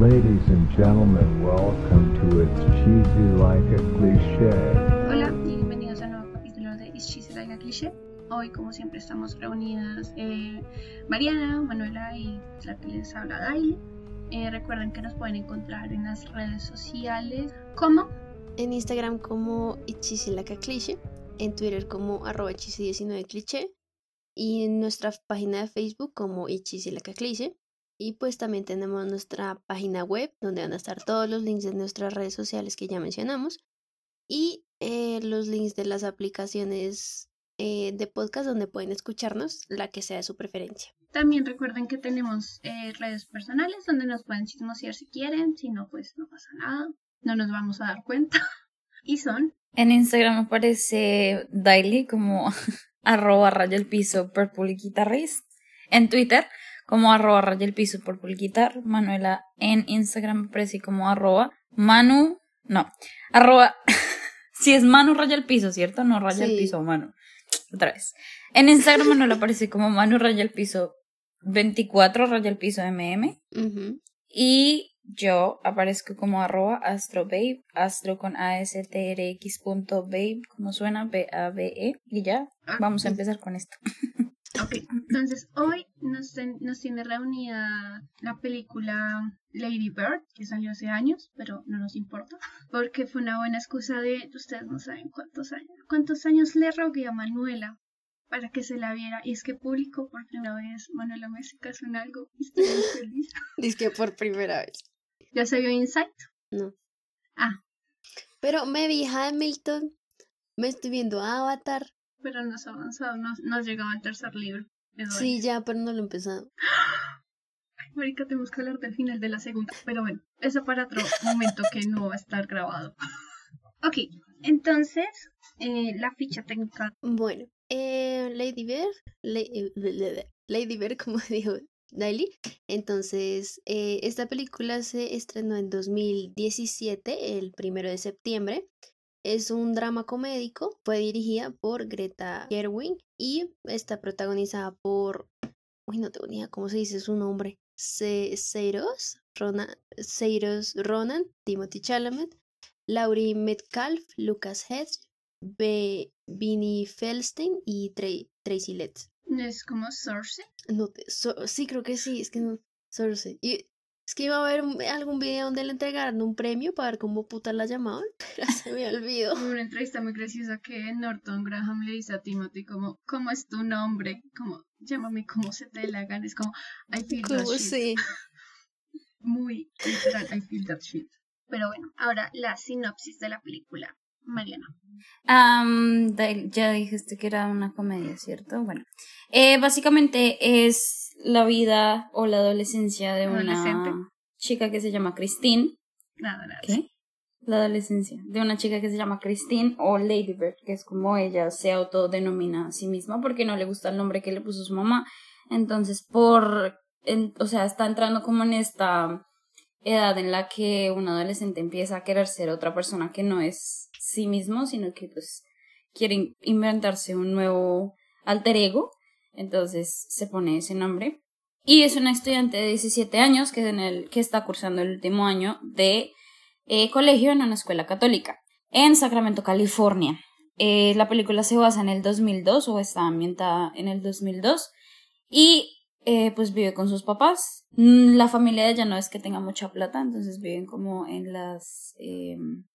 Ladies and gentlemen, welcome to It's Cheesy Like a Cliché. Hola y bienvenidos a un nuevo capítulo de Is Cheesy Like a Cliché. Hoy, como siempre, estamos reunidas eh, Mariana, Manuela y la que les habla Daily. Eh, recuerden que nos pueden encontrar en las redes sociales como En Instagram como It's Like a Cliché, en Twitter como arroba 19 cliché y en nuestra página de Facebook como It's Like a Cliché. Y pues también tenemos nuestra página web donde van a estar todos los links de nuestras redes sociales que ya mencionamos y eh, los links de las aplicaciones eh, de podcast donde pueden escucharnos, la que sea de su preferencia. También recuerden que tenemos eh, redes personales donde nos pueden chismosear si quieren, si no, pues no pasa nada, no nos vamos a dar cuenta. y son... En Instagram aparece Daily como arroba raya el piso purple guitarrist. En Twitter como arroba raya el piso por guitar. Manuela en Instagram aparece como arroba Manu, no, arroba, si es Manu raya el piso, ¿cierto? No raya el piso, Manu. Otra vez. En Instagram Manuela aparece como Manu raya el piso 24 raya el piso mm. Y yo aparezco como arroba astrobabe, astro con A-S-T-R-X punto babe, como suena, B-A-B-E. Y ya, Ah, vamos a empezar con esto. Ok, entonces hoy nos, nos tiene reunida la película Lady Bird, que salió hace años, pero no nos importa, porque fue una buena excusa de, ustedes no saben cuántos años, cuántos años le rogué a Manuela para que se la viera, y es que publicó por primera vez Manuela me se casó en algo, y estoy muy feliz. Dice que por primera vez. ¿Ya se vio Insight? No. Ah, Pero me vi Hamilton, me estoy viendo Avatar. Pero no has avanzado, no, no has llegado al tercer libro. Sí, ya, pero no lo he empezado. Ay, marica, tenemos que hablar del final de la segunda. Pero bueno, eso para otro momento que no va a estar grabado. Ok, entonces, eh, la ficha técnica. Bueno, eh, Lady La- eh, Lady Bird, como dijo Daily. Entonces, eh, esta película se estrenó en 2017, el primero de septiembre. Es un drama comédico, fue dirigida por Greta Gerwig y está protagonizada por, uy, no tengo ni idea cómo se dice su nombre, Se- Seiros Ronan, Seiros Ronan, Timothy Chalamet, Laurie Metcalf, Lucas Hedge, Be Vinnie Feldstein y Tra- Tracy Letts. Es como Source. No so- sí, creo que sí, es que no. Y es que iba a haber algún video donde le entregaran un premio para ver cómo puta la llamaban, pero se me olvidó. Una entrevista muy graciosa que Norton Graham le dice a Timothy como, ¿cómo es tu nombre? Como, llámame como se te la gana. Es como, I feel that shit. sí. Muy literal, I feel that shit. Pero bueno, ahora la sinopsis de la película. Mariana. Daily, ya dijiste que era una comedia, ¿cierto? Bueno, eh, básicamente es la vida o la adolescencia de una chica que se llama Christine. ¿Qué? La adolescencia de una chica que se llama Christine o Lady Bird, que es como ella se autodenomina a sí misma porque no le gusta el nombre que le puso su mamá. Entonces, por, en- o sea, está entrando como en esta edad en la que un adolescente empieza a querer ser otra persona que no es sí mismo, sino que pues quiere in- inventarse un nuevo alter ego. Entonces se pone ese nombre. Y es una estudiante de 17 años que, está cursando el último año de eh, colegio en una escuela católica en Sacramento, California. Eh, la película se basa en el 2002 o está ambientada en el 2002 y eh, pues vive con sus papás. Mm, La familia de ella no es que tenga mucha plata, entonces viven como en las...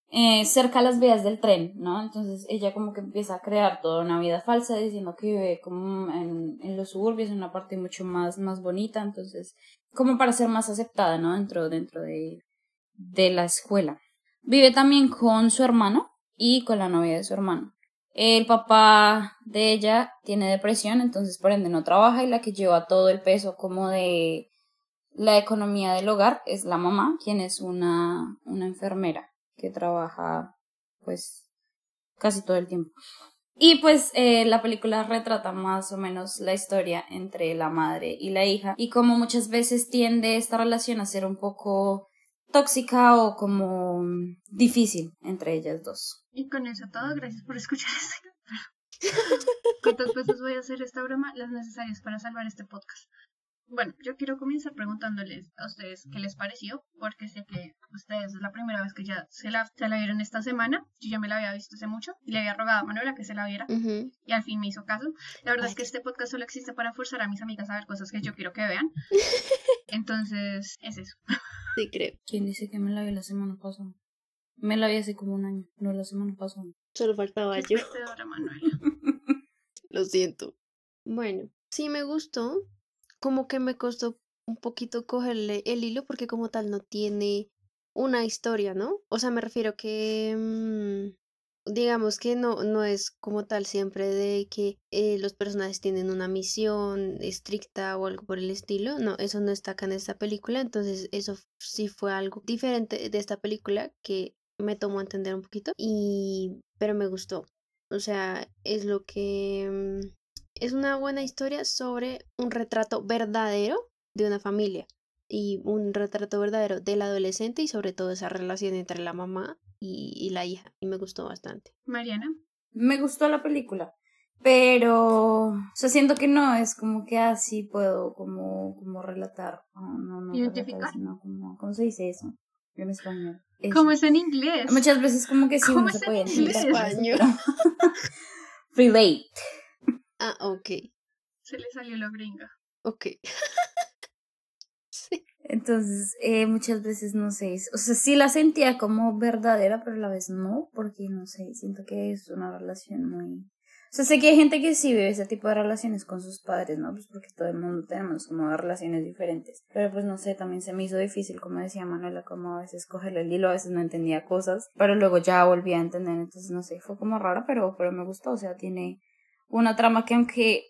eh, cerca a las vías del tren, ¿no? Entonces ella como que empieza a crear toda una vida falsa diciendo que vive como en, en los suburbios, en una parte mucho más, más bonita, entonces como para ser más aceptada, ¿no? Dentro, dentro de, de la escuela. Vive también con su hermano y con la novia de su hermano. El papá de ella tiene depresión, entonces por ende no trabaja y la que lleva todo el peso como de la economía del hogar es la mamá, quien es una, una enfermera que trabaja pues casi todo el tiempo. Y pues eh, la película retrata más o menos la historia entre la madre y la hija y como muchas veces tiende esta relación a ser un poco tóxica o como difícil entre ellas dos. Y con eso todo, gracias por escuchar este. ¿Cuántas veces voy a hacer esta broma? Las necesarias para salvar este podcast. Bueno, yo quiero comenzar preguntándoles a ustedes qué les pareció, porque sé que ustedes es la primera vez que ya se la, se la vieron esta semana. Yo ya me la había visto hace mucho y le había rogado a Manuela que se la viera y al fin me hizo caso. La verdad Ay, es que este podcast solo existe para forzar a mis amigas a ver cosas que yo quiero que vean. Entonces, es eso. Sí, creo. ¿Quién dice que me la vi la semana pasada? Me la vi hace como un año, no la semana pasada. Solo faltaba yo. Manuela. Lo siento. Bueno, sí me gustó. Como que me costó un poquito cogerle el hilo porque como tal no tiene una historia, ¿no? O sea, me refiero que mm, digamos que no, no es como tal siempre de que eh, los personajes tienen una misión estricta o algo por el estilo. No, eso no está acá en esta película. Entonces, eso sí fue algo diferente de esta película que me tomó a entender un poquito. Y pero me gustó. O sea, es lo que mm, es una buena historia sobre un retrato verdadero de una familia y un retrato verdadero del adolescente y sobre todo esa relación entre la mamá y, y la hija. Y me gustó bastante. Mariana. Me gustó la película, pero, o sea, siento que no es como que así puedo como, como relatar, no, no, no Identificar. relatar, sino como, ¿cómo se dice eso en español? Eso. ¿Cómo es en inglés? Muchas veces como que sí ¿Cómo uno es se en puede eso, Español. Relate. Ah, ok. Se le salió la gringa. Ok. sí. Entonces, eh, muchas veces no sé, o sea, sí la sentía como verdadera, pero a la vez no, porque no sé, siento que es una relación muy... O sea, sé que hay gente que sí vive ese tipo de relaciones con sus padres, ¿no? Pues porque todo el mundo tenemos como relaciones diferentes. Pero pues no sé, también se me hizo difícil, como decía Manuela, como a veces cogerle el hilo, a veces no entendía cosas, pero luego ya volví a entender, entonces no sé, fue como raro, pero, pero me gustó, o sea, tiene una trama que aunque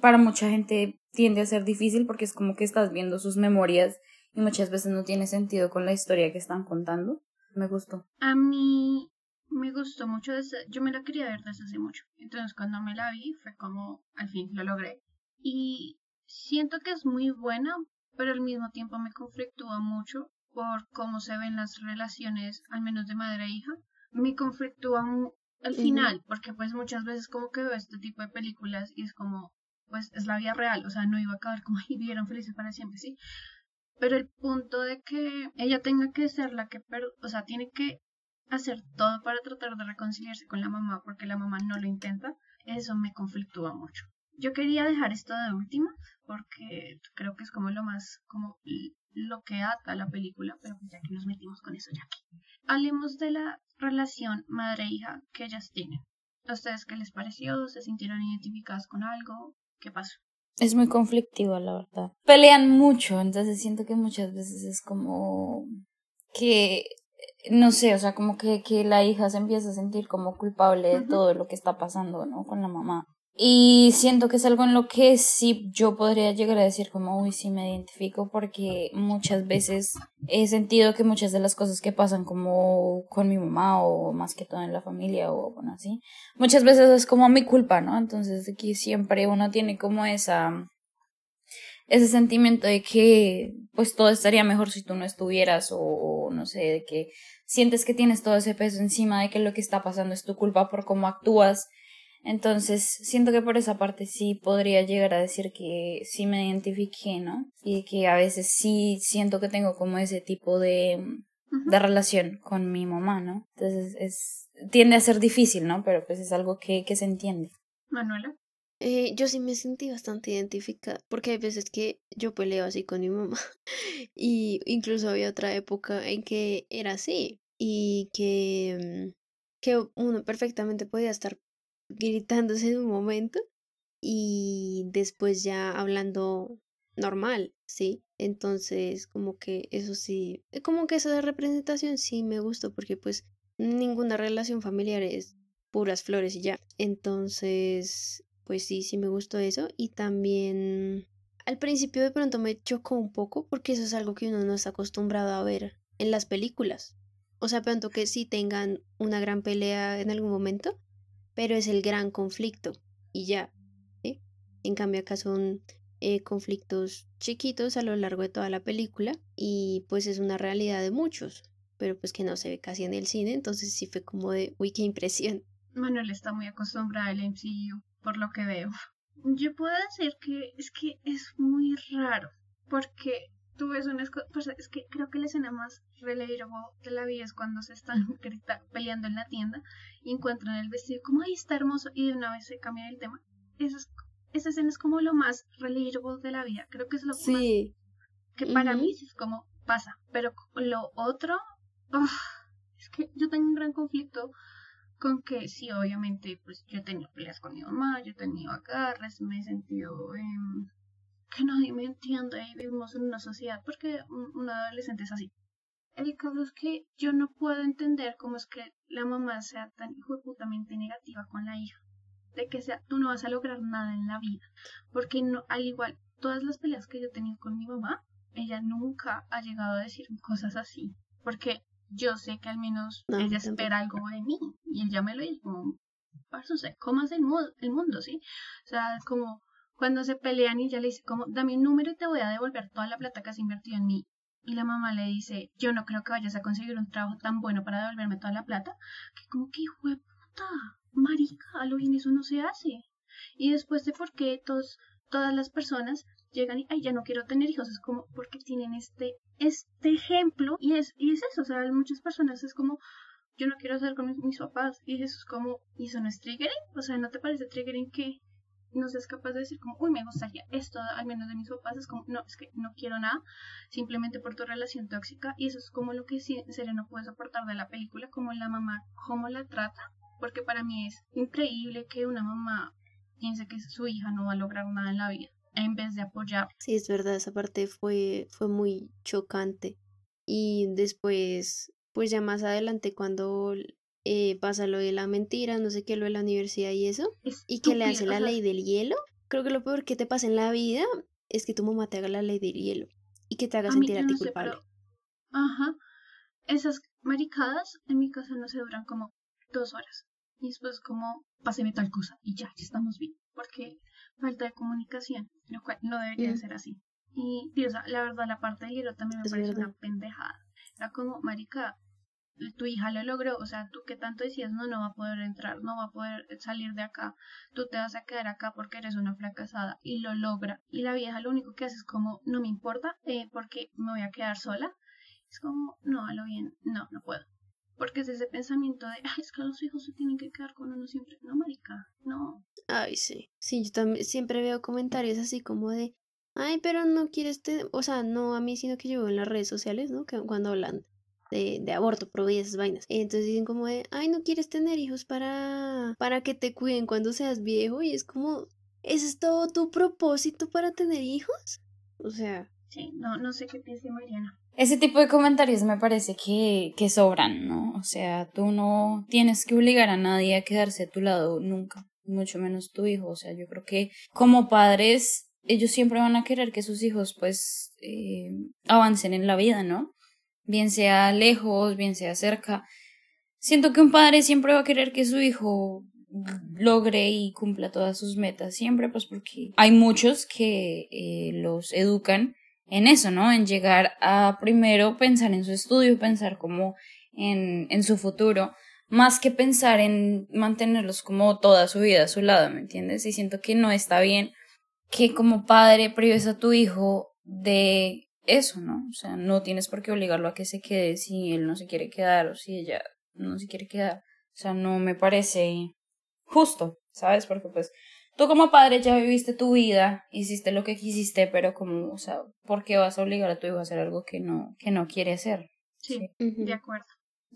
para mucha gente tiende a ser difícil porque es como que estás viendo sus memorias y muchas veces no tiene sentido con la historia que están contando. Me gustó. A mí me gustó mucho, desde, yo me la quería ver desde hace mucho. Entonces cuando me la vi fue como, al fin, lo logré. Y siento que es muy buena, pero al mismo tiempo me conflictúa mucho por cómo se ven las relaciones, al menos de madre e hija. Me conflictúa al final, porque pues muchas veces como que veo este tipo de películas y es como, pues es la vida real, o sea, no iba a acabar como y vivieron felices para siempre, sí. Pero el punto de que ella tenga que ser la que, per- o sea, tiene que hacer todo para tratar de reconciliarse con la mamá porque la mamá no lo intenta, eso me conflictúa mucho. Yo quería dejar esto de último porque creo que es como lo más, como lo que ata la película, pero pues ya que nos metimos con eso ya aquí. Hablemos de la relación madre-hija que ellas tienen. ¿A ustedes qué les pareció? ¿Se sintieron identificadas con algo? ¿Qué pasó? Es muy conflictivo, la verdad. Pelean mucho, entonces siento que muchas veces es como que, no sé, o sea, como que, que la hija se empieza a sentir como culpable de todo lo que está pasando, ¿no? Con la mamá. Y siento que es algo en lo que sí yo podría llegar a decir como, uy, sí me identifico porque muchas veces he sentido que muchas de las cosas que pasan como con mi mamá o más que todo en la familia o bueno así, muchas veces es como mi culpa, ¿no? Entonces aquí siempre uno tiene como esa ese sentimiento de que pues todo estaría mejor si tú no estuvieras o, o no sé, de que sientes que tienes todo ese peso encima de que lo que está pasando es tu culpa por cómo actúas. Entonces, siento que por esa parte sí podría llegar a decir que sí me identifiqué, ¿no? Y que a veces sí siento que tengo como ese tipo de, Ujú. de relación con mi mamá, ¿no? Entonces es tiende a ser difícil, ¿no? Pero pues es algo que, que se entiende. Manuela. Eh, yo sí me sentí bastante identificada, porque hay veces que yo peleo así con mi mamá y incluso había otra época en que era así y que, mm, que uno perfectamente podía estar gritándose en un momento y después ya hablando normal, ¿sí? Entonces como que eso sí, eh, como que esa representación sí me gustó porque pues ninguna relación familiar es puras flores y ya. Entonces, pues sí, sí me gustó eso. Y también al principio de pronto me chocó un poco porque eso es algo que uno no está acostumbrado a ver en las películas. O sea, pronto que sí tengan una gran pelea en algún momento, pero es el gran conflicto y ya. En cambio acá son eh, conflictos chiquitos a lo largo de toda la película y pues es una realidad de muchos, pero pues que no se ve casi en el cine, entonces sí fue como de, uy, qué impresión. Manuel está muy acostumbrada al MCU, por lo que veo. Yo puedo decir que es que es muy raro, porque tú ves una pues es que creo que la escena más relatable de la vida es cuando se están peleando en la tienda y encuentran el vestido como ahí está hermoso y de una vez se cambia el tema. Eso es esa escena es como lo más relatable de la vida. Creo que es lo sí. que para mí sí es como pasa. Pero lo otro, es que yo tengo un gran conflicto con que sí, obviamente, pues yo he tenido peleas con mi mamá, yo he tenido agarres, me he sentido que nadie me entiende y vivimos en una sociedad porque un, adolescente es así. El caso es que yo no puedo entender cómo es que la mamá sea tan putamente negativa con la hija de que sea, tú no vas a lograr nada en la vida. Porque no, al igual, todas las peleas que yo he tenido con mi mamá, ella nunca ha llegado a decir cosas así. Porque yo sé que al menos ella espera algo de mí. Y ella me lo dice como, parce, sea, ¿cómo es el, el mundo, sí? O sea, como cuando se pelean y ella le dice como, dame un número y te voy a devolver toda la plata que has invertido en mí. Y la mamá le dice, yo no creo que vayas a conseguir un trabajo tan bueno para devolverme toda la plata. Que como que hijo de puta marica, a lo bien eso no se hace. Y después de por qué todos, todas las personas llegan y, ay, ya no quiero tener hijos, es como porque tienen este, este ejemplo y es, y es eso, o sea, muchas personas es como, yo no quiero hacer con mis, papás y eso es como, ¿y eso no es triggering? O sea, ¿no te parece triggering que no seas capaz de decir como, uy, me gustaría esto, al menos de mis papás, es como, no, es que no quiero nada, simplemente por tu relación tóxica, y eso es como lo que sí, en serio no puedo soportar de la película, como la mamá, cómo la trata, porque para mí es increíble que una mamá piense que su hija no va a lograr nada en la vida en vez de apoyar. Sí, es verdad, esa parte fue, fue muy chocante. Y después, pues ya más adelante cuando eh, pasa lo de la mentira, no sé qué, lo de la universidad y eso, y que le hace la ley del hielo, creo que lo peor que te pasa en la vida es que tu mamá te haga la ley del hielo y que te haga sentir a ti culpable. Ajá. Esas maricadas en mi casa no se duran como dos horas y después como páseme tal cosa y ya, ya estamos bien, porque falta de comunicación, lo cual no debería ser así. Y, la verdad, la parte del hielo también me parece una pendejada. Era como, marica, tu hija lo logró, o sea, tú que tanto decías, no, no va a poder entrar, no va a poder salir de acá, tú te vas a quedar acá porque eres una fracasada, y lo logra. Y la vieja lo único que hace es como, no me importa, eh, porque me voy a quedar sola. Es como, no, a lo bien, no, no puedo. Porque es ese pensamiento de, ay, es que los hijos se tienen que quedar con uno siempre. No, marica, no. Ay, sí. Sí, yo también siempre veo comentarios así como de, ay, pero no quieres tener, o sea, no a mí, sino que yo veo en las redes sociales, ¿no? Que cuando hablan de, de aborto, pro esas vainas. Entonces dicen como de, ay, no quieres tener hijos para, para que te cuiden cuando seas viejo. Y es como, ¿ese es todo tu propósito para tener hijos? O sea. Sí, no, no sé qué piensa Mariana. Ese tipo de comentarios me parece que, que sobran, ¿no? O sea, tú no tienes que obligar a nadie a quedarse a tu lado nunca, mucho menos tu hijo. O sea, yo creo que como padres, ellos siempre van a querer que sus hijos pues eh, avancen en la vida, ¿no? Bien sea lejos, bien sea cerca. Siento que un padre siempre va a querer que su hijo logre y cumpla todas sus metas siempre, pues porque hay muchos que eh, los educan en eso, ¿no? En llegar a primero pensar en su estudio, pensar como en, en su futuro, más que pensar en mantenerlos como toda su vida a su lado, ¿me entiendes? Y siento que no está bien que como padre prives a tu hijo de eso, ¿no? O sea, no tienes por qué obligarlo a que se quede si él no se quiere quedar o si ella no se quiere quedar. O sea, no me parece justo, ¿sabes? Porque pues tú como padre ya viviste tu vida, hiciste lo que quisiste, pero como, o sea, ¿por qué vas a obligar a tu hijo a hacer algo que no, que no quiere hacer? Sí, de acuerdo.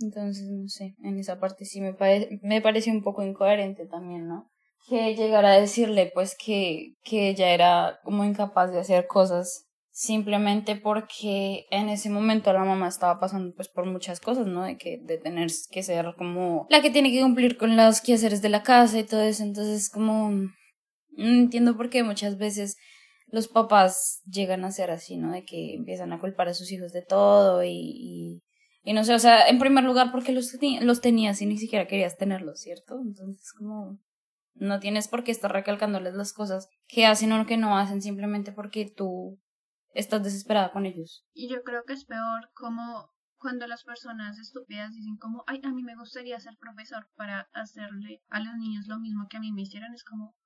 Entonces, no sé, en esa parte sí me, parece me parece un poco incoherente también, ¿no? Que llegara a decirle, pues, que, que ella era como incapaz de hacer cosas simplemente porque en ese momento la mamá estaba pasando pues por muchas cosas, ¿no? De que de tener que ser como la que tiene que cumplir con los quehaceres de la casa y todo eso, entonces como no entiendo por qué muchas veces los papás llegan a ser así, ¿no? De que empiezan a culpar a sus hijos de todo y, y, y no sé, o sea, en primer lugar porque los, los tenías y ni siquiera querías tenerlos, ¿cierto? Entonces como no tienes por qué estar recalcándoles las cosas que hacen o que no hacen simplemente porque tú estás desesperada con ellos. Y yo creo que es peor como cuando las personas estúpidas dicen como, ay, a mí me gustaría ser profesor para hacerle a los niños lo mismo que a mí me hicieron, es como,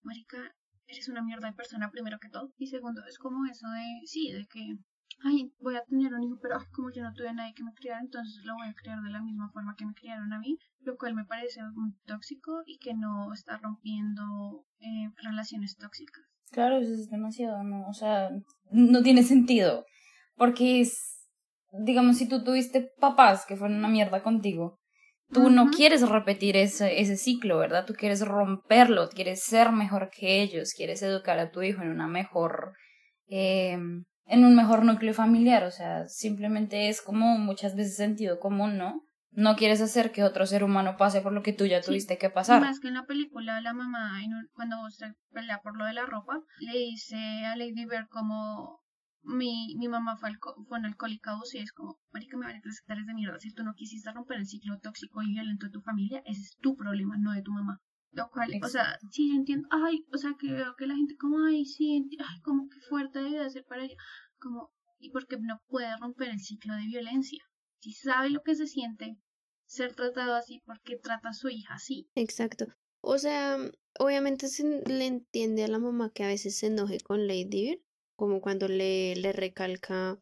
marica, eres una mierda de persona primero que todo. Y segundo, es como eso de, sí, de que, ay, voy a tener un hijo, pero como yo no tuve a nadie que me criara, entonces lo voy a criar de la misma forma que me criaron a mí, lo cual me parece muy tóxico y que no está rompiendo eh, relaciones tóxicas. Claro, eso es demasiado, ¿no? O sea, no tiene sentido. Porque es, digamos, si tú tuviste papás que fueron una mierda contigo, tú no quieres repetir ese, ese ciclo, ¿verdad? Tú quieres romperlo, quieres ser mejor que ellos, quieres educar a tu hijo en una mejor, eh, en un mejor núcleo familiar, o sea, simplemente es como muchas veces sentido común, ¿no? No quieres hacer que otro ser humano pase por lo que tú ya tuviste que pasar. Más que en la película, la mamá, cuando se pelea por lo de la ropa, le dice a Lady Bird como mi, mi mamá fue, fue una alcohólica y es como, marica, me van a hectáreas de mierda. Si tú no quisiste romper el ciclo tóxico y violento de tu familia, ese es tu problema, no de tu mamá. Lo cual, o sea, sí, yo entiendo, ay, o sea, que veo que la gente como, ay, sí, ay, como que fuerte debe ser para ella, como, y porque no puede romper el ciclo de violencia. Si sabe lo que se siente ser tratado así, porque trata a su hija así? Exacto. O sea, obviamente se le entiende a la mamá que a veces se enoje con Lady Bird, como cuando le, le recalca,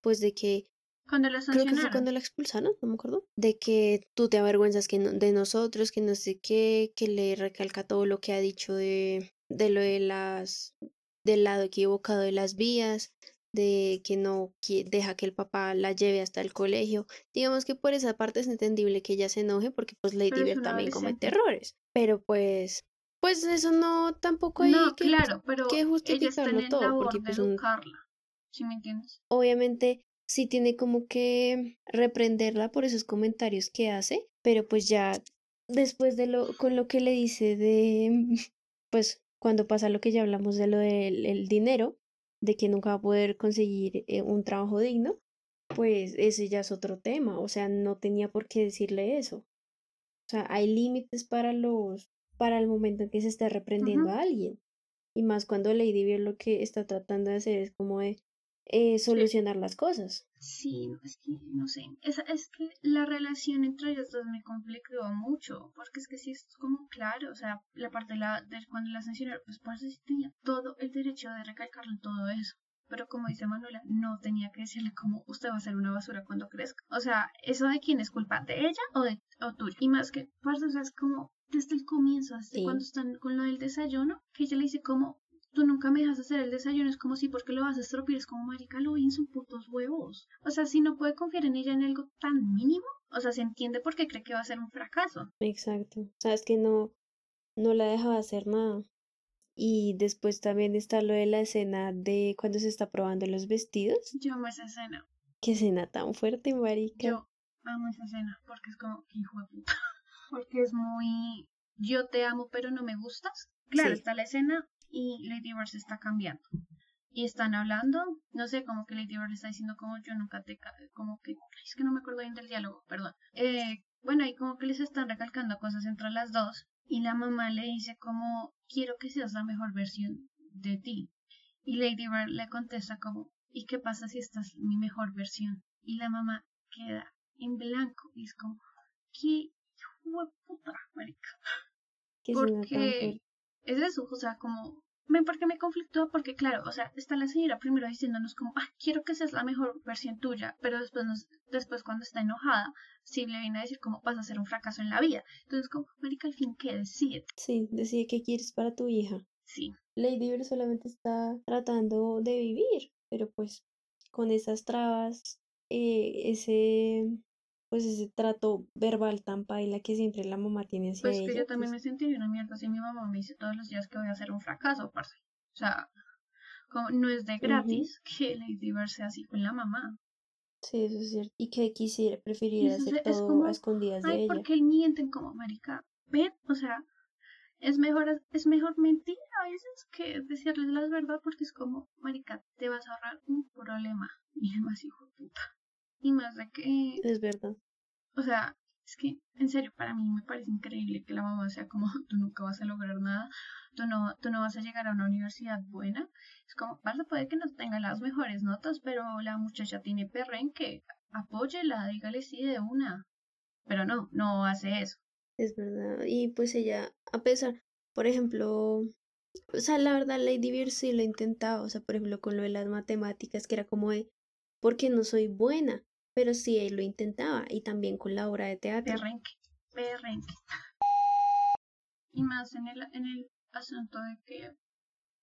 pues de que cuando la Creo que fue cuando la expulsaron, no me acuerdo. De que tú te avergüenzas que de nosotros, que no sé qué, que le recalca todo lo que ha dicho de, de lo de las del lado equivocado de las vías, de que no deja que el papá la lleve hasta el colegio. Digamos que por esa parte es entendible que ella se enoje porque pues Lady Bird también comete errores. Pero pues pues eso no tampoco hay no, que, claro, pero que justificarlo todo. Porque pues un, ¿sí me entiendes? Obviamente sí tiene como que reprenderla por esos comentarios que hace, pero pues ya después de lo, con lo que le dice de, pues cuando pasa lo que ya hablamos de lo del el dinero, de que nunca va a poder conseguir eh, un trabajo digno, pues ese ya es otro tema, o sea, no tenía por qué decirle eso. O sea, hay límites para los para el momento en que se esté reprendiendo a alguien. Y más cuando Lady lo que está tratando de hacer es como de eh, solucionar las cosas. Sí, es que no sé, es, es que la relación entre ellos dos me complicó mucho, porque es que sí es como claro, o sea, la parte de, la, de cuando la sancionaron, pues por eso sí tenía todo el derecho de recalcarle todo eso. Pero como dice Manuela, no tenía que decirle como usted va a ser una basura cuando crezca. O sea, ¿eso de quién es culpa? ¿De ella o de o tuya? Y más que, parce, o sea, es como desde el comienzo, desde cuando están con lo del desayuno, que ella le dice como, tú nunca me dejas hacer el desayuno, es como si porque lo vas a estropear, es como marica, lo vi en sus putos huevos. O sea, si no puede confiar en ella en algo tan mínimo, o sea, se entiende por qué cree que va a ser un fracaso. Exacto. O sea, es que no, no la dejaba hacer nada. Y después también está lo de la escena de cuando se está probando los vestidos. Yo amo esa escena. Qué escena tan fuerte, marica. Yo amo esa escena porque es como, hijo de puta. porque es muy, yo te amo pero no me gustas. Claro, está la escena y Lady Bird se está cambiando. Y están hablando, no sé, como que Lady Bird le está diciendo como yo nunca te... como que... Es que no me acuerdo bien del diálogo, perdón. Eh, bueno, y como que les están recalcando cosas entre las dos. Y la mamá le dice como, quiero que seas la mejor versión de ti. Y Lady Bird le contesta como, ¿y qué pasa si estás mi mejor versión? Y la mamá queda en blanco y es como, ¿qué puta, marica? Porque es eso, o sea, como, me, porque me conflictó, porque claro, o sea, está la señora primero diciéndonos como, ah, quiero que seas la mejor versión tuya, pero después, nos, después cuando está enojada, sí le viene a decir como vas a ser un fracaso en la vida. Entonces, como, marica, al fin, ¿qué decide? Sí, decide qué quieres para tu hija. Sí. Lady Bird solamente está tratando de vivir, pero pues con esas trabas, eh, ese pues ese trato verbal tan paila que siempre la mamá tiene hacia pues ella. que yo también pues me sentí una mierda si mi mamá me dice todos los días que voy a hacer un fracaso, parce. O sea, como no es de gratis que Lady Bird sea así con la mamá. Sí, eso es cierto. Y que quisiera, preferiría hacer todo a escondidas de ay, ella. porque mienten como marica. Ven, o sea, es mejor, es mejor mentir a veces que decirles la verdad porque es como, marica, te vas a ahorrar un problema. Y más hijo de puta. Y más de que, Es verdad. o sea, es que, en serio, para mí me parece increíble que la mamá sea como, tú nunca vas a lograr nada, tú no, tú no vas a llegar a una universidad buena. Es como, pasa, puede que no tenga las mejores notas, pero la muchacha tiene perrenque, apóyela, dígale sí de una. Pero no, no hace eso. Es verdad. Y pues ella, a pesar, por ejemplo, o sea, la verdad, Lady Bird sí lo intentaba, o sea, por ejemplo, con lo de las matemáticas, que era como de, porque no soy buena, pero sí él lo intentaba, y también con la obra de teatro. Y más en el, en el asunto de que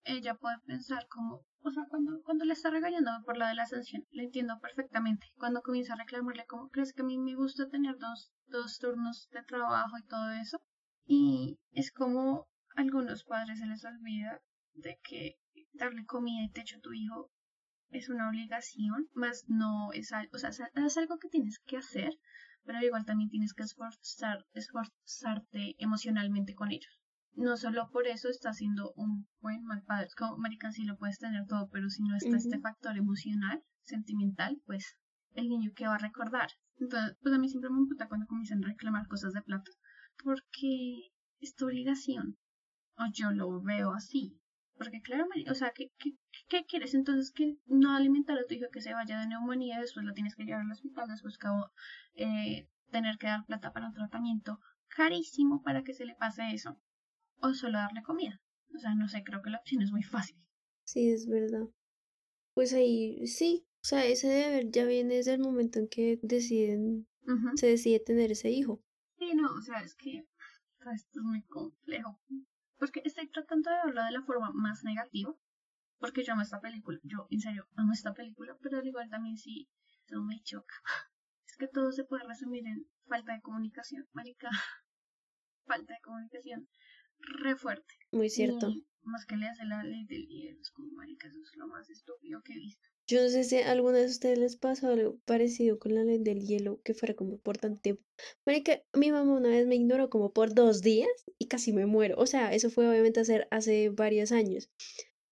ella puede pensar como, o sea, cuando, cuando le está regañando por la de la sanción, le entiendo perfectamente. Cuando comienza a reclamarle como, ¿crees que a mí me gusta tener dos, dos turnos de trabajo y todo eso? Y es como a algunos padres se les olvida de que darle comida y techo a tu hijo es una obligación, más no es algo, o sea, es algo que tienes que hacer, pero igual también tienes que esforzar, esforzarte emocionalmente con ellos. No solo por eso estás siendo un buen mal padre, como marica sí lo puedes tener todo, pero si no está este factor emocional, sentimental, pues el niño que va a recordar. Entonces, pues a mí siempre me imputa cuando comienzan a reclamar cosas de plata, porque es tu obligación, o yo lo veo así. Porque claro, o sea, ¿qué, qué, qué quieres entonces? Que no alimentar a tu hijo que se vaya de neumonía, después lo tienes que llevar al hospital, después cabo, eh, tener que dar plata para un tratamiento carísimo para que se le pase eso. O solo darle comida. O sea, no sé, creo que la opción es muy fácil. Sí, es verdad. Pues ahí sí, o sea, ese deber ya viene desde el momento en que deciden, se decide tener ese hijo. Sí, no, o sea, es que esto es muy complejo. Porque estoy tratando de verlo de la forma más negativa. Porque yo amo esta película. Yo, en serio, amo esta película. Pero al igual también sí, eso me choca. Es que todo se puede resumir en falta de comunicación, marica. Falta de comunicación re fuerte. Muy cierto. Y más que le hace la ley del hielo. Es como, marica, eso es lo más estúpido que he visto. Yo no sé si a alguna de ustedes les pasó algo parecido con la ley del hielo, que fuera como por tanto tiempo. Marica, mi mamá una vez me ignoró como por dos días y casi me muero. O sea, eso fue obviamente hacer hace varios años.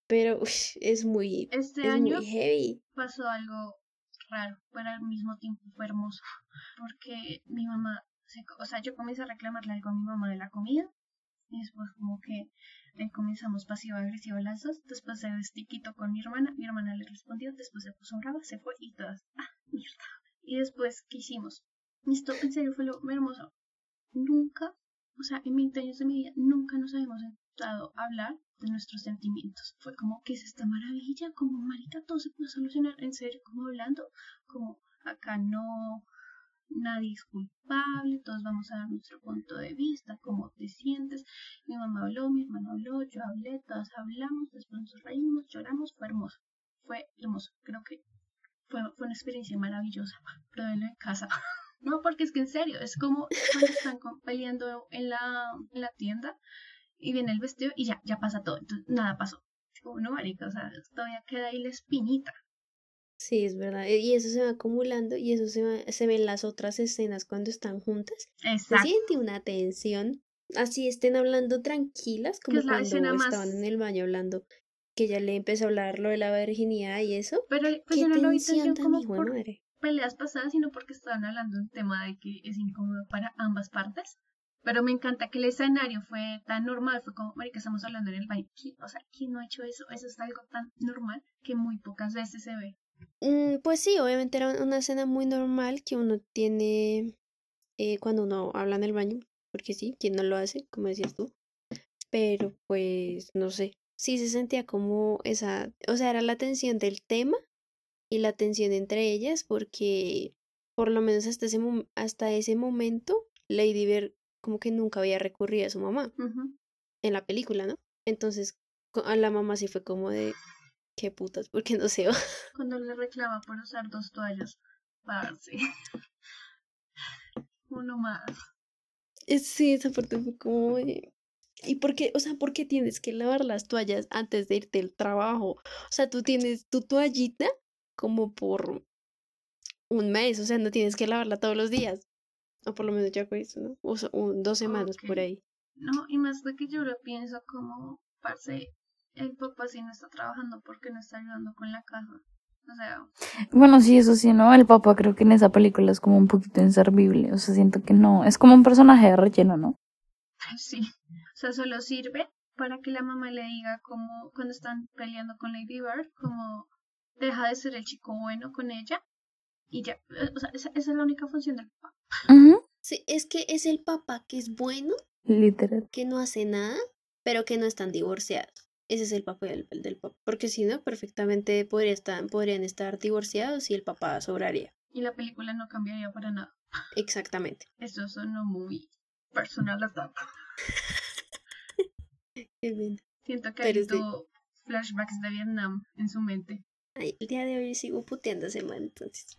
Pero es muy, Este es año muy heavy. pasó algo raro, pero al mismo tiempo fue hermoso, porque mi mamá, se o sea, yo comencé a reclamarle algo a mi mamá de la comida, y después como que eh, comenzamos pasivo-agresivo las dos, después se destiquitó con mi hermana, mi hermana le respondió, después se puso brava, se fue y todas, ah, mierda. Y después, ¿qué hicimos? Esto en serio fue lo hermoso. Nunca, o sea, en 20 años de mi vida, nunca nos habíamos sentado a hablar de nuestros sentimientos. Fue como, ¿qué es esta maravilla? Como, marica, todo se puede solucionar en serio, como hablando, como acá no, nadie es culpable, todos vamos a dar nuestro punto de vista, cómo te sientes. Mi mamá habló, mi hermano habló, yo hablé, todas hablamos, después nos reímos, lloramos, fue hermoso. Fue hermoso, creo que fue, fue una experiencia maravillosa. Pruébenlo en casa. No, porque es que en serio, es como cuando están peleando en la, en la tienda y viene el vestido y ya, ya pasa todo. Entonces, nada pasó. Como, no, marica, o sea, todavía queda ahí la espinita. Sí, es verdad. e- Y eso se va acumulando y eso se, va- se ve en las otras escenas cuando están juntas. Se Exacto. siente una tensión. Así estén hablando tranquilas, como cuando más- estaban en el baño hablando, que ella le empezó a hablar lo de la virginidad y eso. Pero pues Qué yo no lo vi como por madre. peleas pasadas, sino porque estaban hablando de un tema de que es incómodo para ambas partes. Pero me encanta que el escenario fue tan normal, fue como, marica, estamos hablando en el baño. ¿Qui- O sea, ¿quién no ha hecho eso? Eso es algo tan normal que muy pocas veces se ve. Mm, pues sí, obviamente era una escena muy normal que uno tiene eh, cuando uno habla en el baño, porque sí, quien no lo hace, como decías tú. Pero pues, no sé, sí se sentía como esa, o sea, era la tensión del tema y la tensión entre ellas, porque por lo menos hasta ese, hasta ese momento, Lady Bird como que nunca había recurrido a su mamá en la película, ¿no? Entonces, a la mamá sí fue como de, qué putas, ¿por qué no se va? Cuando le reclama por usar dos toallas, parce. Uno más. Eh, Sí, esa parte fue como. ¿Y por qué? O sea, ¿por qué tienes que lavar las toallas antes de irte al trabajo? O sea, tú tienes tu toallita como por un mes, o sea, no tienes que lavarla todos los días. O por lo menos ya con eso, ¿no? O sea, un- dos semanas por ahí. No, y más de que yo lo pienso como, parce, el papá sí no está trabajando porque no está ayudando con la casa. O sea, Bueno, sí, eso sí, ¿no? El papá creo que en esa película es como un poquito inservible. O sea, siento que no. Es como un personaje de relleno, ¿no? sí. O sea, solo sirve para que la mamá le diga como cuando están peleando con Lady Bird, como deja de ser el chico bueno con ella y ya. O sea, esa, esa es la única función del papá. Ujú. Sí, es que es el papá que es bueno, Literal. que no hace nada, pero que no están divorciados. Ese es el papel del, del papá. Porque si no, perfectamente podría estar, podrían estar divorciados y el papá sobraría. Y la película no cambiaría para nada. Exactamente. Eso sonó muy personal attack. Qué bien. Siento que Pero hay de- flashbacks de Vietnam en su mente. Ay, el día de hoy sigo puteando a ese man, entonces.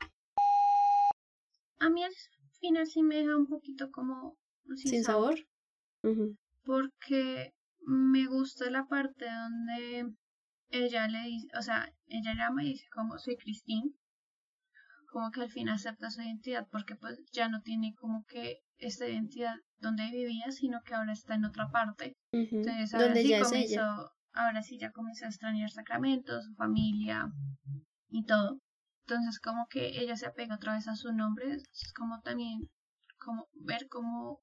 A mí al final sí me deja un poquito como sin, ¿Sin sabor? Porque me gusta la parte donde ella le dice, o sea, ella llama y dice como soy Christine. Como que al fin acepta su identidad porque pues ya no tiene como que esta identidad donde vivía, sino que ahora está en otra parte. Entonces ahora sí comenzó, ahora sí ya comenzó a extrañar Sacramento, su familia y todo. Entonces como que ella se apega otra vez a su nombre, es como también como ver cómo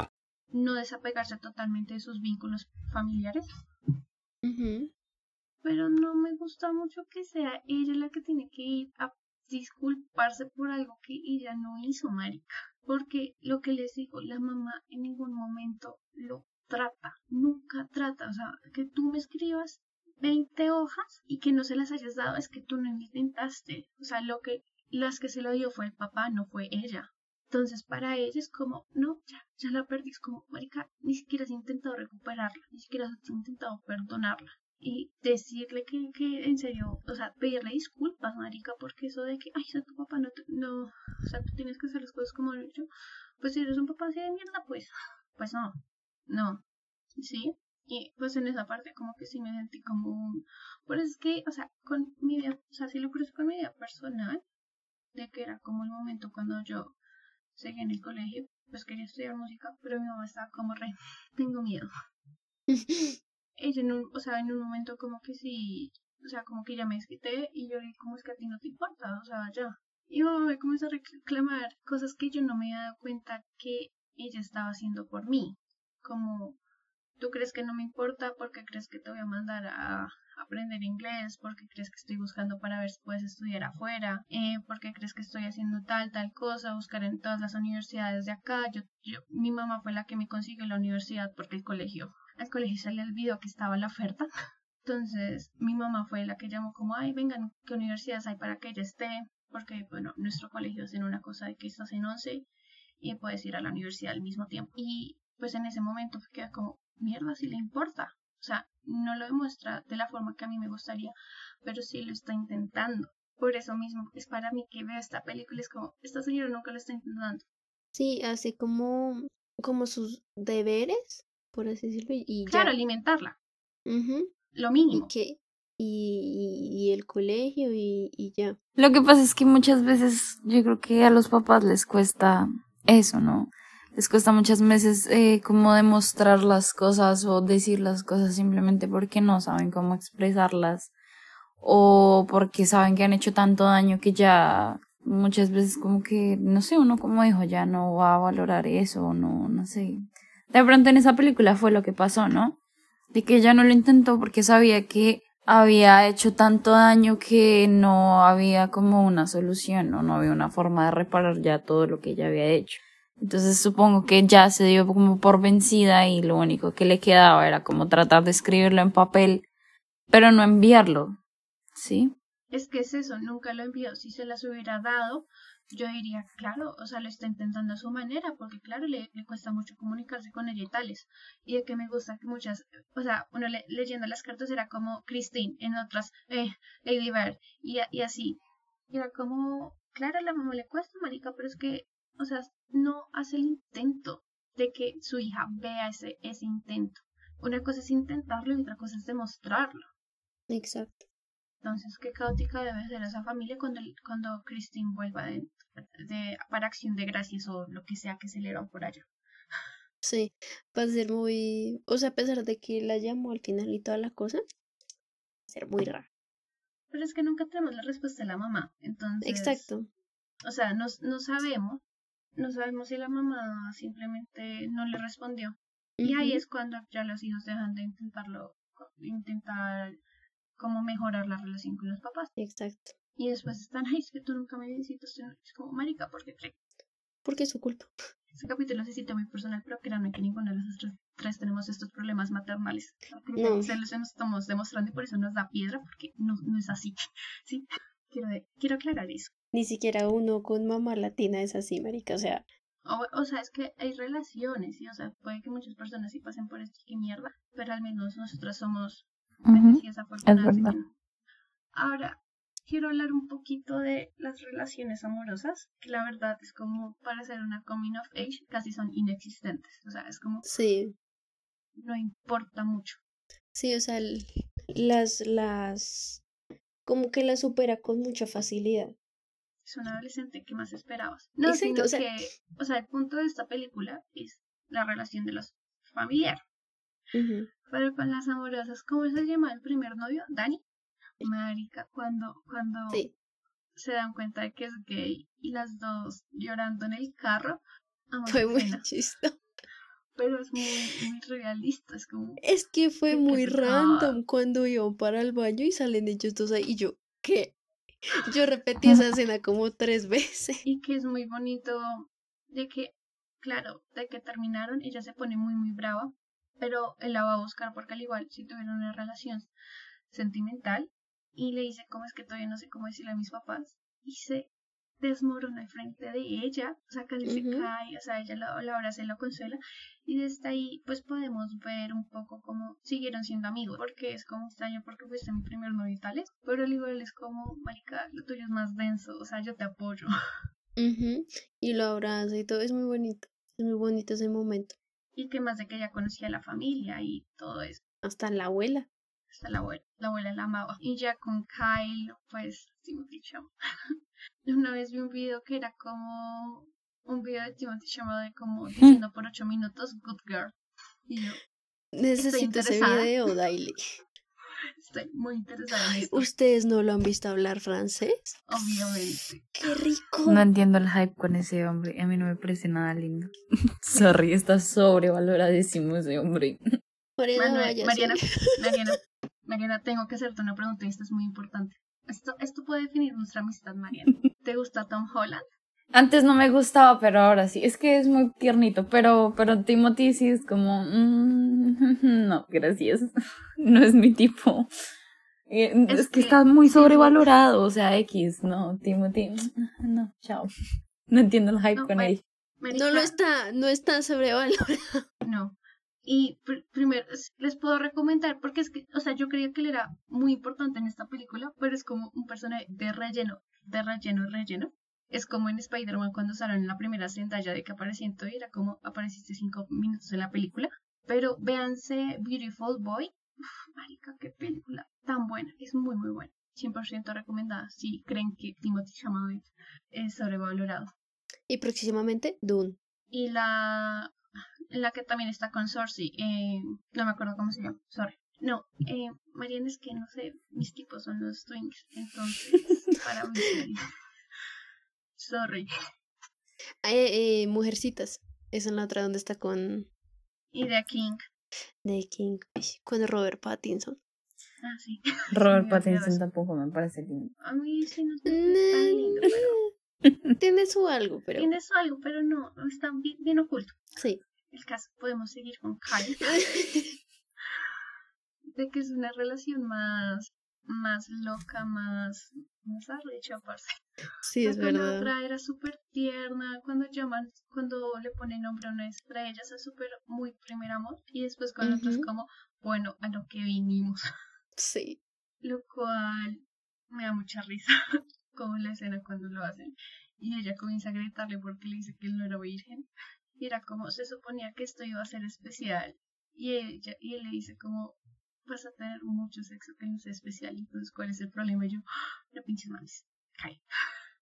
No desapegarse totalmente de sus vínculos familiares. Pero no me gusta mucho que sea ella la que tiene que ir a disculparse por algo que ella no hizo, marica. Porque lo que les digo, la mamá en ningún momento lo trata, nunca trata. O sea, que tú me escribas 20 hojas y que no se las hayas dado es que tú no intentaste. O sea, lo que las que se lo dio fue el papá, no fue ella. Entonces, para ella es como, no, ya, ya la perdí. Es como, marica, ni siquiera has intentado recuperarla, ni siquiera has intentado perdonarla. Y decirle que, que en serio, o sea, pedirle disculpas, marica, porque eso de que, ay, o sea, tu papá no, te- no, o sea, tú tienes que hacer las cosas como yo, pues si eres un papá así de mierda, pues, pues no, no, sí. Y pues en esa parte como que sí me sentí como un... Pero es que, o sea, con mi vida, o sea, si lo cruzo con mi vida personal, de que era como el momento cuando yo seguí en el colegio, pues quería estudiar música, pero mi mamá estaba como re, tengo miedo. Ella en un, o sea, en un momento como que sí, o sea, como que ya me desquité y yo le dije, ¿cómo es que a ti no te importa? O sea, ya. Y mi mamá me comenzó a reclamar cosas que yo no me había dado cuenta que ella estaba haciendo por mí. Como, ¿tú crees que no me importa? porque crees que te voy a mandar a aprender inglés? porque crees que estoy buscando para ver si puedes estudiar afuera? Eh, porque crees que estoy haciendo tal, tal cosa? Buscar en todas las universidades de acá. Yo, mi mamá fue la que me consiguió la universidad porque el colegio, al colegio se le olvidó que estaba la oferta. Entonces, mi mamá fue la que llamó como, ay, vengan, ¿qué universidades hay para que ella esté? Porque, bueno, nuestro colegio es en una cosa de que estás en 11 y puedes ir a la universidad al mismo tiempo. Y pues en ese momento queda como, mierda, si le importa. O sea, no lo demuestra de la forma que a mí me gustaría, pero sí lo está intentando. Por eso mismo es para mí que veo esta película, es como, esta señora nunca lo está intentando. Sí, hace como, como sus deberes, por así decirlo, y y Claro, ya. alimentarla, Ujú. lo Y mínimo. que, y, y el colegio y, y ya. Lo que pasa es que muchas veces yo creo que a los papás les cuesta eso, ¿no? Les cuesta muchas veces eh, como demostrar las cosas o decir las cosas simplemente porque no saben cómo expresarlas o porque saben que han hecho tanto daño que ya muchas veces como que, no sé, uno como hijo ya no va a valorar eso, no, no sé. de pronto en esa película fue lo que pasó, ¿no? De que ella no lo intentó porque sabía que había hecho tanto daño que no había como una solución, ¿no? No había una forma de reparar ya todo lo que ella había hecho. Entonces supongo que ya se dio como por vencida y lo único que le quedaba era como tratar de escribirlo en papel, pero no enviarlo, ¿sí? Es que es eso, nunca lo envió. Si se las hubiera dado, yo diría, claro, o sea, lo está intentando a su manera, porque claro, le, le cuesta mucho comunicarse con ella y tales. Y de que me gusta que muchas, o sea, uno le, leyendo las cartas era como Christine, en otras, eh, Lady Bird, y, y así. Era como, claro, la mamá le cuesta, marica, pero es que, o sea, no hace el intento de que su hija vea ese, ese intento. Una cosa es intentarlo y otra cosa es demostrarlo. Exacto. Entonces, qué caótica debe ser esa familia cuando, cuando Christine vuelva de, de, para acción de gracias o lo que sea que celebran por allá. Sí, va a ser muy, o sea, a pesar de que la llamó al final y toda la cosa, va a ser muy raro. Pero es que nunca tenemos la respuesta de la mamá, entonces... Exacto. O sea, no, no sabemos, no sabemos si la mamá simplemente no le respondió. Y ahí es cuando ya los hijos dejan de intentarlo, intentar como mejorar la relación con los papás. Exacto. Y después están, ay, es que tú nunca me visitas, es como, marica, porque cree. Porque es su culpa. Este capítulo se cita muy personal, pero créanme que ninguno de los tres, tres tenemos estos problemas maternales. No. Se los estamos demostrando y por eso nos da piedra, porque no, no es así. ¿sí? Quiero, de- quiero aclarar eso. Ni siquiera uno con mamá latina es así, marica. O sea, O, o sea, es que hay relaciones, ¿sí? O sea, puede que muchas personas sí pasen por esto, que mierda, pero al menos nosotras somos Ujú. bendecidas, afortunadas. no. Ahora, quiero hablar un poquito de las relaciones amorosas, que la verdad es como para ser una coming of age, casi son inexistentes. O sea, es como sí. no importa mucho. Sí, o sea, el- las, las, como que las supera con mucha facilidad. Es un adolescente que más esperabas. No, Exacto, sino o sea- que, o sea, el punto de esta película es la relación de los familiares. Ujú. Pero con las amorosas, ¿cómo se llama el primer novio? Dani. Marica, cuando, cuando Sí. se dan cuenta de que es gay y las dos llorando en el carro, Fue muy chistoso. Pero es muy, muy realista, es como, Es que fue muy pecado. random cuando iban para el baño y salen ellos dos ahí y yo, ¿qué? Yo repetí esa escena como tres veces. y que es muy bonito de que, claro, de que terminaron, ella se pone muy, muy brava, pero él la va a buscar porque al igual, si tuvieron una relación sentimental, y le dice, ¿cómo es que todavía no sé cómo decirle a mis papás? Y se desmorona frente de ella, o sea, casi se Ujú. cae, o sea, ella la, la abraza y la consuela, y desde ahí, pues podemos ver un poco cómo siguieron siendo amigos, porque es como extraño, porque fuiste mi primer novio y tales, pero al igual es como, marica, lo tuyo es más denso, o sea, yo te apoyo. Ujú, Y lo abraza y todo, es muy bonito. Es muy bonito ese momento. y que más de que ella conocía a la familia y todo eso. Hasta la abuela. Hasta la abuela, la abuela la amaba. Y ya con Kyle, pues, Timothy Chalamet. Una vez vi un video que era como un video de Timothy Chalamet de como diciendo por ocho minutos, good girl. Y yo Necesito ese video, Daily. estoy muy interesada en esto, ¿Ustedes no lo han visto hablar francés? obviamente. ¡Qué rico! No entiendo el hype con ese hombre. A mí no me parece nada lindo. Sorry, está sobrevaloradísimo ese hombre. Mariana. Mariana, Mariana, Mariana, tengo que hacerte una pregunta y esto es muy importante. Esto, esto puede definir nuestra amistad, Mariana. ¿Te gusta Tom Holland? Antes no me gustaba, pero ahora sí. Es que es muy tiernito, pero, pero Timothy sí es como... mm, no, gracias. No es mi tipo. Eh, Es, Es que, que está muy sobrevalorado, o sea, X, no, Timothy, no, chao. No entiendo el hype No, con él. Marica, No lo está, no está sobrevalorado. No. Y pr- primero, es- les puedo recomendar, porque es que, o sea, yo creía que él era muy importante en esta película, pero es como un personaje de relleno, de relleno, relleno. Es como en Spider-Man cuando usaron en la primera Zendaya de que aparecía y era como apareciste cinco minutos en la película. Pero véanse Beautiful Boy. Uf, marica, qué película tan buena. Es muy, muy buena. 100% recomendada si creen que Timothy Chalamet es sobrevalorado. Y próximamente, Dune. y la la que también está con Sorcy, eh, no me acuerdo cómo se llama, sorry. No, eh, Mariana es que no sé, mis tipos son los twins, entonces para mí sorry. Eh, eh, Mujercitas. Esa es la otra donde está con... Y The King. de King, con Robert Pattinson. Ah, sí. Robert me Pattinson tampoco me parece lindo. A mí sí no tan lindo, pero Tiene su algo, pero tiene eso algo, pero no, no está bien, bien oculto. sí. El caso, podemos seguir con Kyle. de que es una relación más, más loca, más, más arrecha, parce. Sí, es Con la verdad. otra era súper tierna, cuando llaman, cuando le ponen nombre a una estrella, es súper muy primer amor. Y después con la otra es Ujú. como, bueno, a lo que vinimos. Sí. Lo cual me da mucha risa, como la escena cuando lo hacen. Y ella comienza a gritarle porque le dice que él no era virgen. Y era como, se suponía que esto iba a ser especial. Y, ella, y él le dice como, vas a tener mucho sexo que no sea especial. Entonces, ¿cuál es el problema? Y yo, "Ah, no pinches mames. Cae.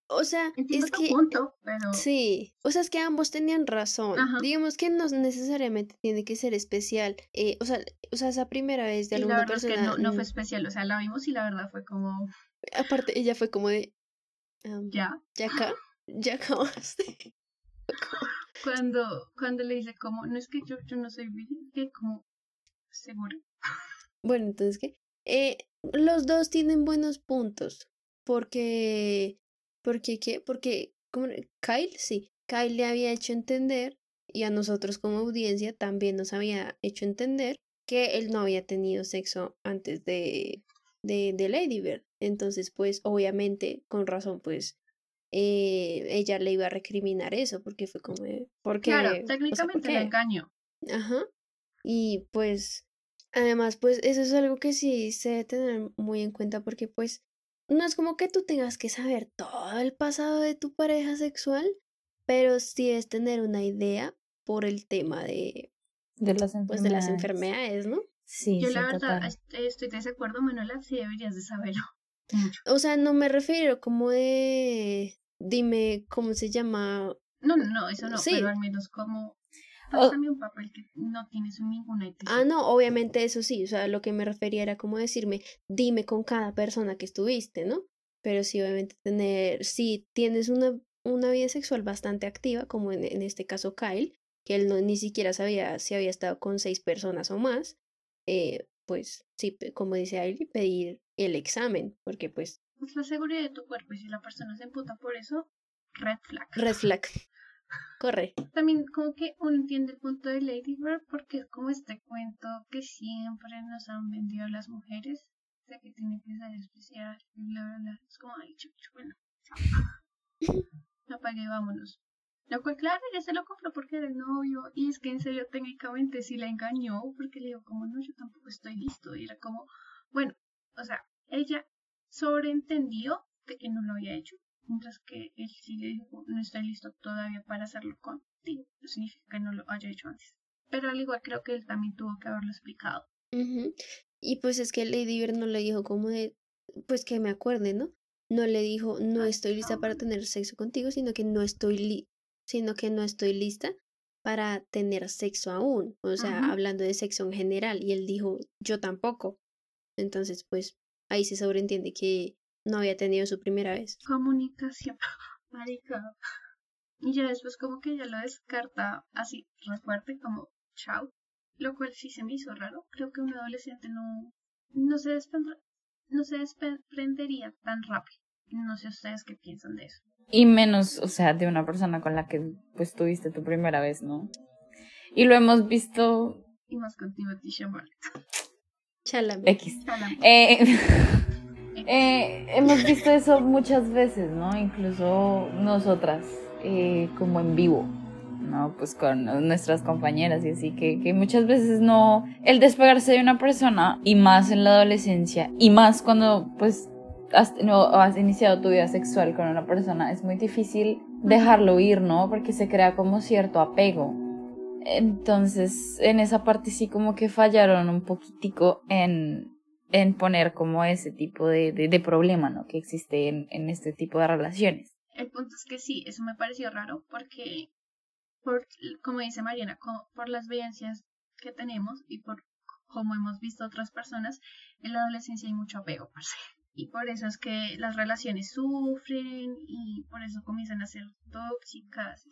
O sea, Entiendo es que punto, pero... Sí, o sea, es que ambos tenían razón. Ajá. Digamos que no necesariamente tiene que ser especial. Eh, o sea, o sea, esa primera vez de y la alguna verdad es que persona. no, no fue especial. O sea, la vimos y la verdad fue como, Aparte, ella fue como de. am, ya. ¿Ya acá? ¿Ya acabaste? Cuando, cuando le dice como, no es que yo, yo no soy virgen, que como, seguro. Bueno, entonces, ¿qué? Eh, los dos tienen buenos puntos. Porque. Porque, ¿qué? Porque. Kyle, sí. Kyle le había hecho entender. Y a nosotros como audiencia también nos había hecho entender que él no había tenido sexo antes de, de, de Lady Bird. Entonces, pues, obviamente, con razón, pues, eh, ella le iba a recriminar eso, porque fue como, de, ¿por qué? Claro, O sea, ¿por técnicamente la qué? engañó. Ajá. Y pues, además, pues eso es algo que sí se debe tener muy en cuenta porque pues no es como que tú tengas que saber todo el pasado de tu pareja sexual, pero sí es tener una idea por el tema de, De las pues, de las enfermedades. enfermedades, ¿no? Sí, Yo sí, la verdad total. estoy de desacuerdo, Manuela, sí deberías de saberlo. O sea, no me refiero como de, dime cómo se llama. No, no, no, eso no, Sí. pero al menos como, Oh. pásame un papel que no tienes ninguna ETC. Ah, no, obviamente eso sí, o sea, lo que me refería era como decirme, dime con cada persona que estuviste, ¿no? Pero sí, obviamente tener, si tienes una, una vida sexual bastante activa, como en, en este caso Kyle, que él no ni siquiera sabía si había estado con seis personas o más, eh, pues sí, como dice Ailey, pedir el examen, porque pues, Es la seguridad de tu cuerpo y si la persona se emputa por eso, red flag. red flag. Corre. También como que uno entiende el punto de Lady Bird porque es como este cuento que siempre nos han vendido las mujeres, de que tiene que ser especial y bla bla bla. Es como, ay, chucho, bueno, apague, vámonos. Lo cual, claro, ya se lo compró porque era el novio. Y es que en serio, técnicamente sí la engañó. Porque le digo, como no, yo tampoco estoy listo. Y era como, bueno, o sea, ella sobreentendió de que no lo había hecho. Mientras que él sí le dijo, no estoy listo todavía para hacerlo contigo. No significa que no lo haya hecho antes. Pero al igual creo que él también tuvo que haberlo explicado. Y pues es que Lady Bird no le dijo como de, pues que me acuerde, ¿no? No le dijo, no estoy lista para tener sexo contigo, sino que no estoy li sino que no estoy lista para tener sexo aún. O sea, Ajá. hablando de sexo en general. Y él dijo, yo tampoco. Entonces, pues, ahí se sobreentiende que no había tenido su primera vez. Comunicación. Marica. Y ya después como que ella lo descarta así, re fuerte, como chao. Lo cual sí se me hizo raro. Creo que un adolescente no, no se desprendrá, no se desprendería tan rápido. No sé ustedes qué piensan de eso. Y menos, o sea, de una persona con la que pues tuviste tu primera vez, ¿no? Y lo hemos visto Y más con Timothy Chalamet. X. Chalamet. Eh, eh, hemos visto eso muchas veces, ¿no? Incluso nosotras, eh, como en vivo, ¿no? Pues con nuestras compañeras y así, que, que muchas veces no, el despegarse de una persona, y más en la adolescencia, y más cuando pues has, no, has iniciado tu vida sexual con una persona, es muy difícil dejarlo ir, ¿no? Porque se crea como cierto apego. Entonces, en esa parte sí como que fallaron un poquitico en, en poner como ese tipo de, de, problema, ¿no? Que existe en, en este tipo de relaciones. El punto es que sí, eso me pareció raro porque, por, como dice Mariana, por las vivencias que tenemos y por como hemos visto otras personas, en la adolescencia hay mucho apego, parce. Y por eso es que las relaciones sufren y por eso comienzan a ser tóxicas.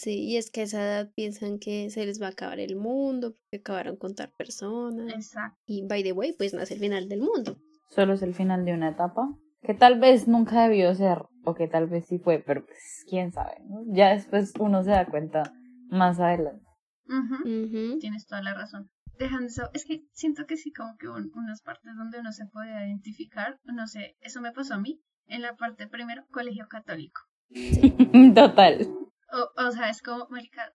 Sí, y es que a esa edad piensan que se les va a acabar el mundo, porque acabaron con tal persona. Exacto. Y by the way, pues no es el final del mundo. Solo es el final de una etapa. Que tal vez nunca debió ser, o que tal vez sí fue, pero pues quién sabe, ¿no? Ya después uno se da cuenta más adelante. Ujú. Ujú. Tienes toda la razón. Dejando eso, es que siento que sí, como que un- unas partes donde uno se puede identificar, no sé, eso me pasó a mí, en la parte primero, colegio católico. Total. O, o sea, es como, marica,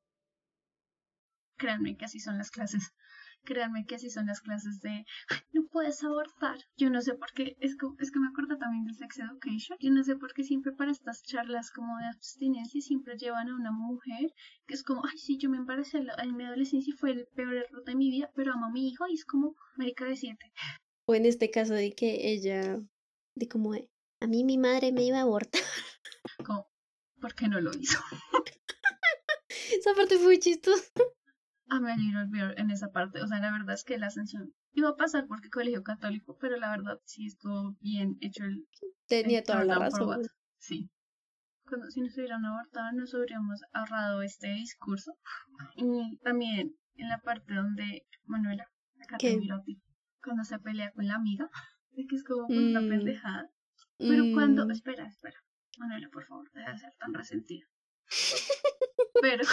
Créanme que así son las clases. Créanme que así son las clases de "Ay, no puedes abortar. Yo no sé por qué, es que, es que me acuerdo también del Sex Education. Yo no sé por qué siempre para estas charlas como de abstinencia siempre llevan a una mujer que es como, ay, sí, yo me embaracé en mi adolescencia y fue el peor error de mi vida, pero amo a mi hijo y es como, marica de siete. O en este caso de que ella, de como, de, a mí mi madre me iba a abortar. Como, ¿por qué no lo hizo? Esa parte fue chistosa. Amé a Little Bear en esa parte. O sea, la verdad es que la ascensión iba a pasar porque colegio católico, pero la verdad sí estuvo bien hecho el, Tenía el toda la razón. Sí. Cuando, si nos hubieran abortado, nos habríamos ahorrado este discurso. Y también en la parte donde Manuela, acá te miro a ti, cuando se pelea con la amiga, de que es como una Mm. pendejada. Pero cuando, Mm, espera, espera, Manuela, por favor, deja de ser tan resentida. Pero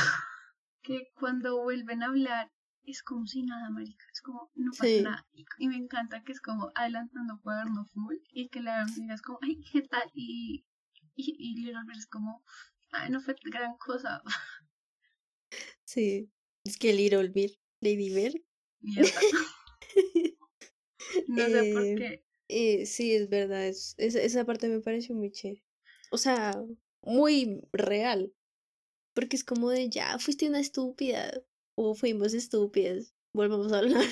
que cuando vuelven a hablar es como si nada, marica, es como no pasa Sí. nada. Y, y me encanta que es como adelantando cuaderno full y que la amiga es como, ay, ¿qué tal? Y, y, y Little Bear es como, ay, no fue gran cosa. Sí. Es que Little Bear, Lady Bear. Mierda. No sé por Eh, qué. eh, sí, es verdad. Es, es- esa parte me pareció muy chévere. O sea, muy real. Porque es como de ya fuiste una estúpida. O fuimos estúpidas. Volvamos a hablar.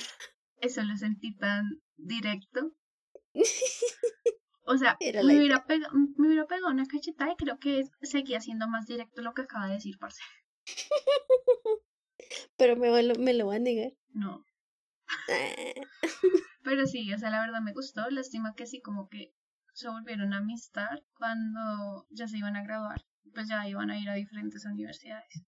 Eso lo sentí tan directo. O sea, Era me hubiera, pega- me hubiera pegado una cachetada y creo que seguía siendo más directo lo que acaba de decir, parce. Pero me, lo- me lo va a negar. No. Pero sí, o sea, la verdad me gustó. Lástima que sí, como que se volvieron a amistad cuando ya se iban a graduar. Pues ya iban a ir a diferentes universidades.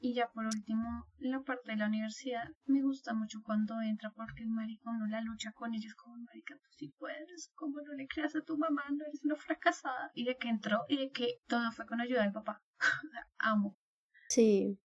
Y ya por último, la parte de la universidad me gusta mucho cuando entra porque el marica uno la lucha con ellos como marica, tú sí puedes, como no le creas a tu mamá, no eres una fracasada. Y de que entró y de que todo fue con ayuda del papá. Amo. Sí.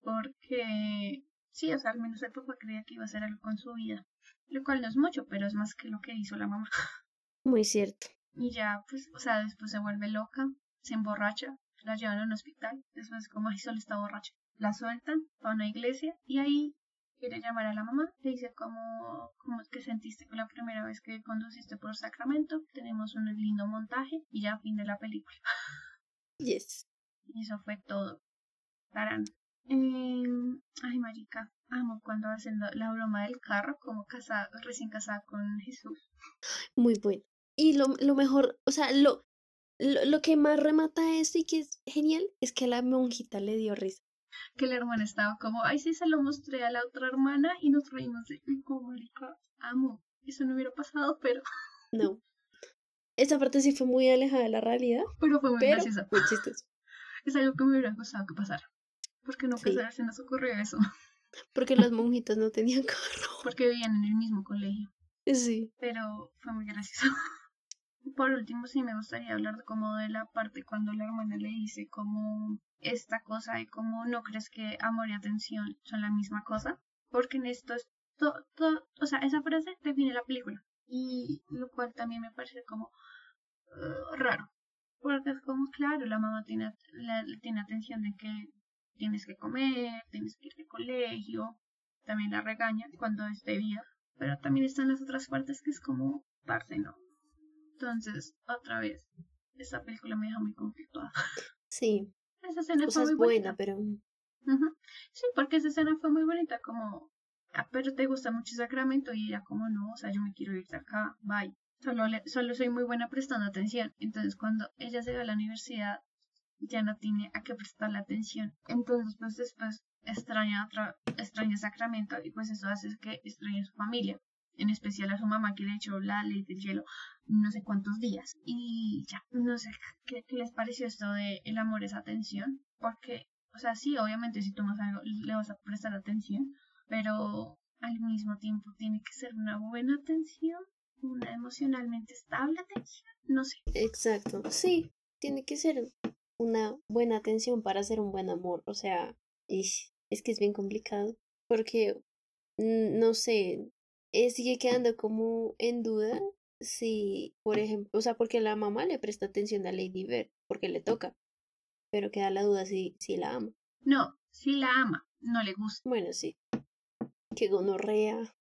Porque sí, o sea, al menos el papá creía que iba a hacer algo con su vida. Lo cual no es mucho, pero es más que lo que hizo la mamá. Muy cierto. Y ya, pues, o sea, después se vuelve loca, se emborracha, la llevan a un hospital, después como, ay, solo está borracha. La sueltan, va a una iglesia y ahí quiere llamar a la mamá, le dice cómo, cómo es que sentiste con la primera vez que conduciste por Sacramento, tenemos un lindo montaje y ya fin de la película. Yes. Y eso fue todo. Tarán. Em, ay, marica, amo cuando hacen la, la broma del carro, como casada, recién casada con Jesús. Muy bueno. Y lo, lo mejor, o sea, lo, lo, lo que más remata esto y que es genial es que a la monjita le dio risa. que la hermana estaba como, ay, sí, se lo mostré a la otra hermana y nos reímos de, "Uy, como amo, eso no hubiera pasado, pero, No. Esa parte sí fue muy alejada de la realidad, pero fue muy pero gracioso. muy chistoso. Es algo que me hubiera gustado que pasara, porque Sí. se- se nos ocurrió eso, Porque las monjitas no tenían carro. porque vivían en el mismo colegio, Sí. pero fue muy gracioso. Por último, sí me gustaría hablar como de la parte cuando la hermana le dice como esta cosa de como no crees que amor y atención son la misma cosa, porque en esto es todo, o sea, esa frase define la película y lo cual también me parece como eh, raro, porque es como claro, la mamá tiene, la- tiene atención de que tienes que comer, tienes que ir al colegio, también la regaña cuando es debida, pero también están las otras partes que es como parce, no. Entonces, otra vez, esta película me deja muy conflictuada. Sí. Esa escena O sea, fue es muy buena, bonita. pero Ujú. Sí, porque esa escena fue muy bonita, como, "Ah, pero te gusta mucho Sacramento y ella como no, o sea, yo me quiero ir de acá, bye. Solo, le- solo soy muy buena prestando atención. Entonces cuando ella se va a la universidad ya no tiene a qué prestarle atención. Entonces pues después extraña otra, extraña Sacramento y pues eso hace que extrañe a su familia. En especial a su mamá que le echó la ley del hielo no sé cuántos días. Y ya, no sé, ¿qué, qué les pareció esto de el amor es atención? Porque o sea, sí, obviamente si tomas algo le vas a prestar atención, pero al mismo tiempo tiene que ser una buena atención, una emocionalmente estable atención, no sé. Exacto, sí, tiene que ser una buena atención para hacer un buen amor, o sea, es que es bien complicado, porque, no sé, eh, sigue quedando como en duda si, por ejemplo, o sea, porque la mamá le presta atención a Lady Bird, porque le toca, pero queda la duda si, si la ama. No, si la ama, no le gusta. Bueno, sí, que gonorrea.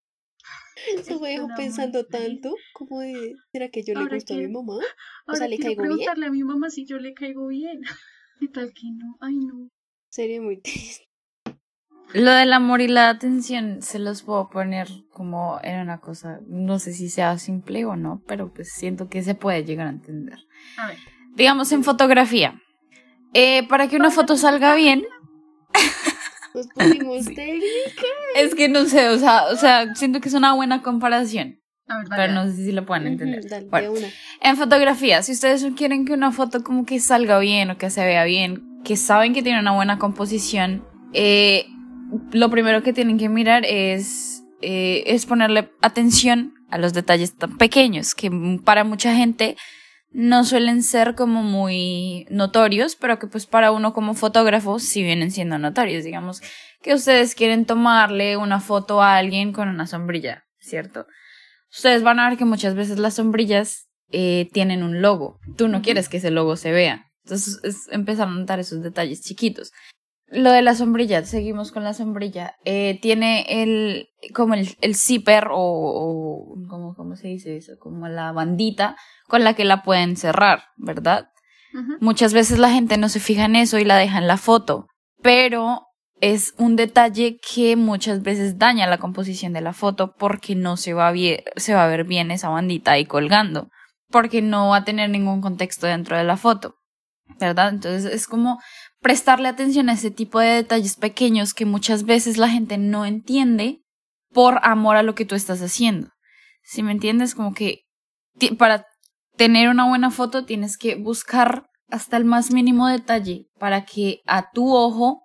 Eso me dejó pensando tanto, como de, ¿será que yo le Ahora gusto a mi mamá? Ahora sea, ¿le caigo bien? preguntarle a mi mamá si yo le caigo bien. ¿Qué tal que no? Ay, no. Sería muy triste. Lo del amor y la atención se los puedo poner como en una cosa, no sé si sea simple o no, pero pues siento que se puede llegar a entender. A ver. Digamos en fotografía. Eh, para que una foto salga bien, Nos pusimos Sí. técnicas. es que no sé, o sea, o sea, siento que es una buena comparación, A ver, dale, pero no dale. sé si lo pueden entender. Dale, Bueno, de una. En fotografía, si ustedes quieren que una foto como que salga bien o que se vea bien, que saben que tiene una buena composición, eh, lo primero que tienen que mirar es, eh, es ponerle atención a los detalles tan pequeños que para mucha gente no suelen ser como muy notorios, pero que pues para uno como fotógrafo sí vienen siendo notorios. Digamos que ustedes quieren tomarle una foto a alguien con una sombrilla, ¿cierto? Ustedes van a ver que muchas veces las sombrillas eh, tienen un logo. Tú no quieres que ese logo se vea. Entonces es empezar a notar esos detalles chiquitos. Lo de la sombrilla, seguimos con la sombrilla. Eh, tiene el, como el, el zipper o, o ¿cómo, ¿cómo se dice eso? Como la bandita con la que la pueden cerrar, ¿verdad? Muchas veces la gente no se fija en eso y la deja en la foto, pero es un detalle que muchas veces daña la composición de la foto porque no se va, bien, se va a ver bien esa bandita ahí colgando, porque no va a tener ningún contexto dentro de la foto, ¿verdad? Entonces es como prestarle atención a ese tipo de detalles pequeños que muchas veces la gente no entiende por amor a lo que tú estás haciendo. Si me entiendes, como que para tener una buena foto tienes que buscar hasta el más mínimo detalle para que a tu ojo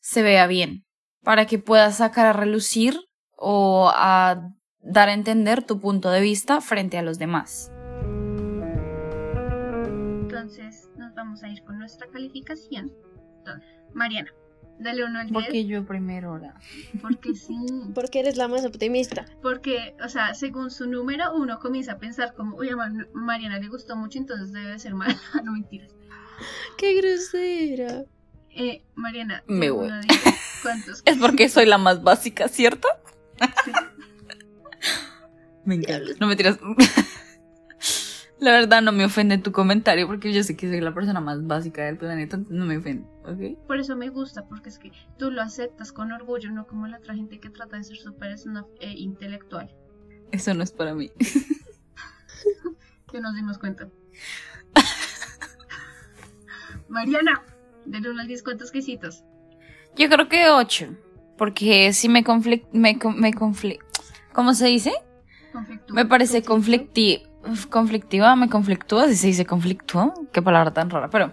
se vea bien, para que puedas sacar a relucir o a dar a entender tu punto de vista frente a los demás. Entonces nos vamos a ir con nuestra calificación. Mariana, dale uno al 10. Porque yo primero ahora. Porque sí. Porque eres la más optimista. Porque, o sea, según su número, uno comienza a pensar como, uy, a Ma- Mariana le gustó mucho, entonces debe de ser mala. no mentiras. ¡Qué grosera! Eh, Mariana, Me voy. ¿cuántos? Es porque soy la más básica, ¿cierto? Sí. Me encanta. No me tiras. La verdad no me ofende tu comentario porque yo sé que soy la persona más básica del planeta, entonces no me ofende, ¿ok? Por eso me gusta, porque es que tú lo aceptas con orgullo, no como la otra gente que trata de ser súper snob e intelectual. Eso no es para mí. Que nos dimos cuenta. Mariana, del 1 al 10, ¿cuántos quesitos? Yo creo que ocho, porque sí me conflict... Me, con- me conflict... ¿Cómo se dice? Conflictúa. Me parece conflicti conflictiva, me conflictúa, si se dice conflictúa, qué palabra tan rara, pero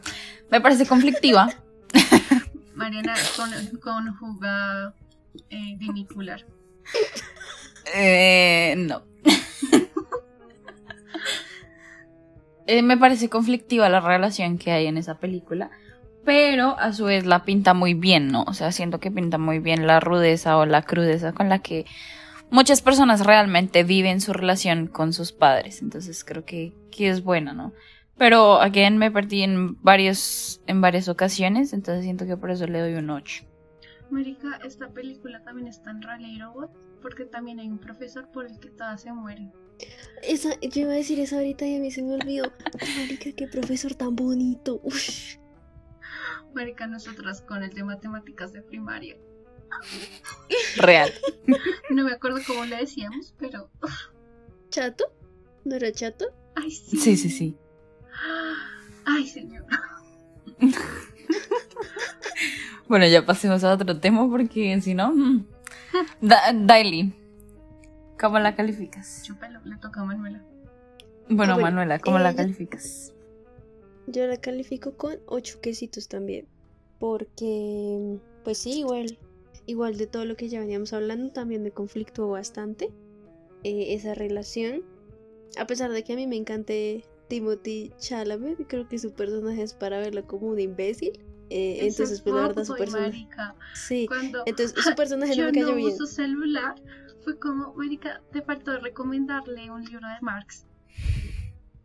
me parece conflictiva. Mariana con, conjuga eh, vinicular. Eh, no. Eh, me parece conflictiva la relación que hay en esa película, pero a su vez la pinta muy bien, ¿no? O sea, siento que pinta muy bien la rudeza o la crudeza con la que muchas personas realmente viven su relación con sus padres. Entonces creo que, que es buena, ¿no? Pero, again, me perdí en, varios, en varias ocasiones, entonces siento que por eso le doy un 8. Marica, esta película también está en Relatable porque también hay un profesor por el que todas se mueren. Esa, yo iba a decir eso ahorita y a mí se me olvidó. Marica, qué profesor tan bonito. Ush. Marica, nosotras con el de matemáticas de primaria. Real. No me acuerdo cómo le decíamos, pero. ¿Chato? ¿No era chato? Ay, sí. Sí, sí, sí. Ay, señor. Bueno, ya pasemos a otro tema porque si no... mm. Da- Daily, ¿cómo la calificas? Chúpalo, le toca a Manuela. Bueno, Ah, bueno, Manuela, ¿cómo la eh, calificas? Yo la califico con ocho quesitos también. Porque, pues sí, igual, igual de todo lo que ya veníamos hablando, también me conflictuó bastante eh, esa relación. A pesar de que a mí me encante Timothy Chalamet, creo que su personaje es para verlo como un imbécil. eh, entonces, pues la verdad, su personaje. Sí, Cuando entonces su personaje yo no me cayó no bien. uso celular, fue como, marica, te faltó recomendarle un libro de Marx.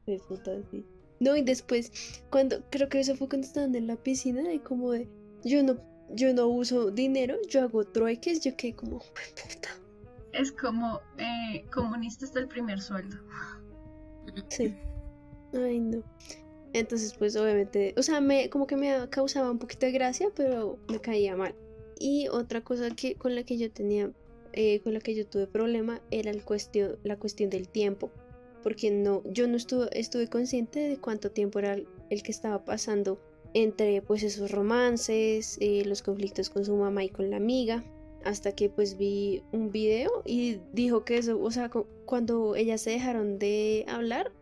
De puta, sí. No, y después, cuando, creo que eso fue cuando estaban en la piscina, de como de, yo no, yo no uso dinero, yo hago trueques, yo quedé como, "Jue puta. Es como eh, comunista hasta el primer sueldo. Sí. Ay, no. Entonces, pues obviamente, o sea, me, como que me causaba un poquito de gracia, pero me caía mal. Y otra cosa que con la que yo tenía, eh, con la que yo tuve problema, era el cuestión, la cuestión del tiempo. Porque no, yo no estuve, estuve consciente de cuánto tiempo era el, el que estaba pasando entre pues esos romances, eh, los conflictos con su mamá y con la amiga. Hasta que pues vi un video y dijo que eso, o sea, cu- cuando ellas se dejaron de hablar,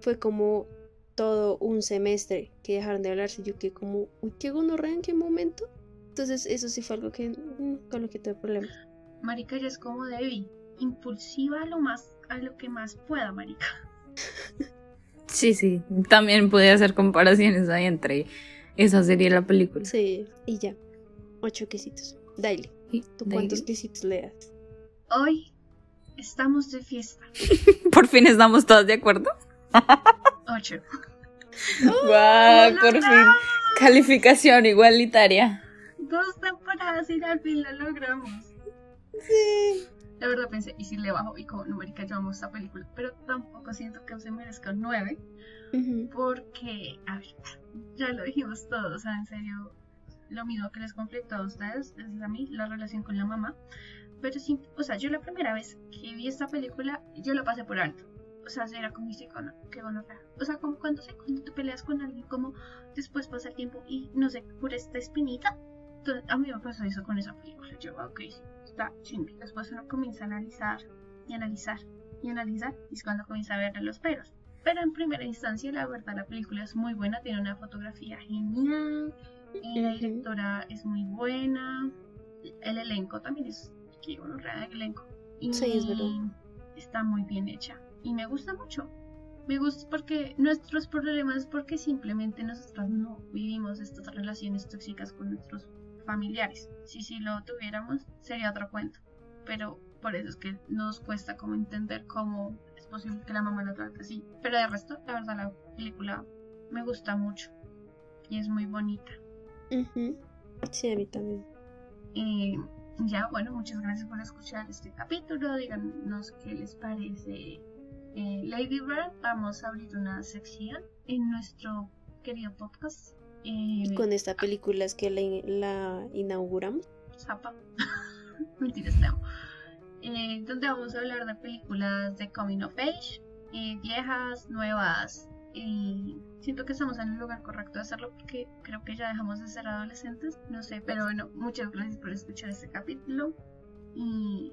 fue como todo un semestre que dejaron de hablarse. Yo que como, uy, qué gonorrea en qué momento. Entonces eso sí fue algo que mm, con lo que tuve problemas. Marica ya es como Debbie, impulsiva a lo más, a lo que más pueda, marica. Sí, sí. También pude hacer comparaciones ahí entre esa serie y la película. Sí, y ya. Ocho quesitos. Dale. Y ¿Tú cuántos quesitos le das? Hoy estamos de fiesta. Por fin estamos todas de acuerdo. Ocho. ¡Guau! ¡Lo Por fin. Calificación igualitaria. Dos temporadas y al fin lo logramos. Sí. La verdad pensé, ¿y si le bajo? Y como, no, marica, yo amo esta película. Pero tampoco siento que se merezca un 9. Ujú. Porque, a ver, ya lo dijimos todos, o sea, en serio, lo mismo que les conflictó a ustedes, es a mí, la relación con la mamá. Pero sí, o sea, yo la primera vez que vi esta película, yo la pasé por alto. O sea, era como dice, "Cono- qué gonorrea. O sea, como cuando, cuando te peleas con alguien, como después pasa el tiempo y no sé, por esta espinita. Entonces, a mí me pasó eso con esa película. Yo, ok, sí, está chimbi. Después uno comienza a analizar y analizar y analizar, y es cuando comienza a ver los peros. Pero en primera instancia, la verdad, la película es muy buena, tiene una fotografía genial, y la directora es muy buena, el elenco también es, que bueno, el elenco. Y Sí, es verdad. está muy bien hecha, y me gusta mucho. Me gusta porque nuestros problemas es porque simplemente nosotros no vivimos estas relaciones tóxicas con nuestros familiares. Si sí lo tuviéramos, sería otro cuento. Pero por eso es que nos cuesta como entender cómo es posible que la mamá lo trate así. Pero de resto, la verdad, la película me gusta mucho y es muy bonita. Ujú. Sí, a mí también. Y ya, bueno, muchas gracias por escuchar este capítulo. Díganos qué les parece eh, Lady Bird. Vamos a abrir una sección en nuestro querido podcast. Y con esta película es que la, la inauguramos. Zapa. Mentiras, amo. Eh, donde vamos a hablar de películas de Coming of Age, eh, viejas, nuevas. Siento que estamos en el lugar correcto de hacerlo porque creo que ya dejamos de ser adolescentes. No sé, pero bueno, muchas gracias por escuchar este capítulo. Y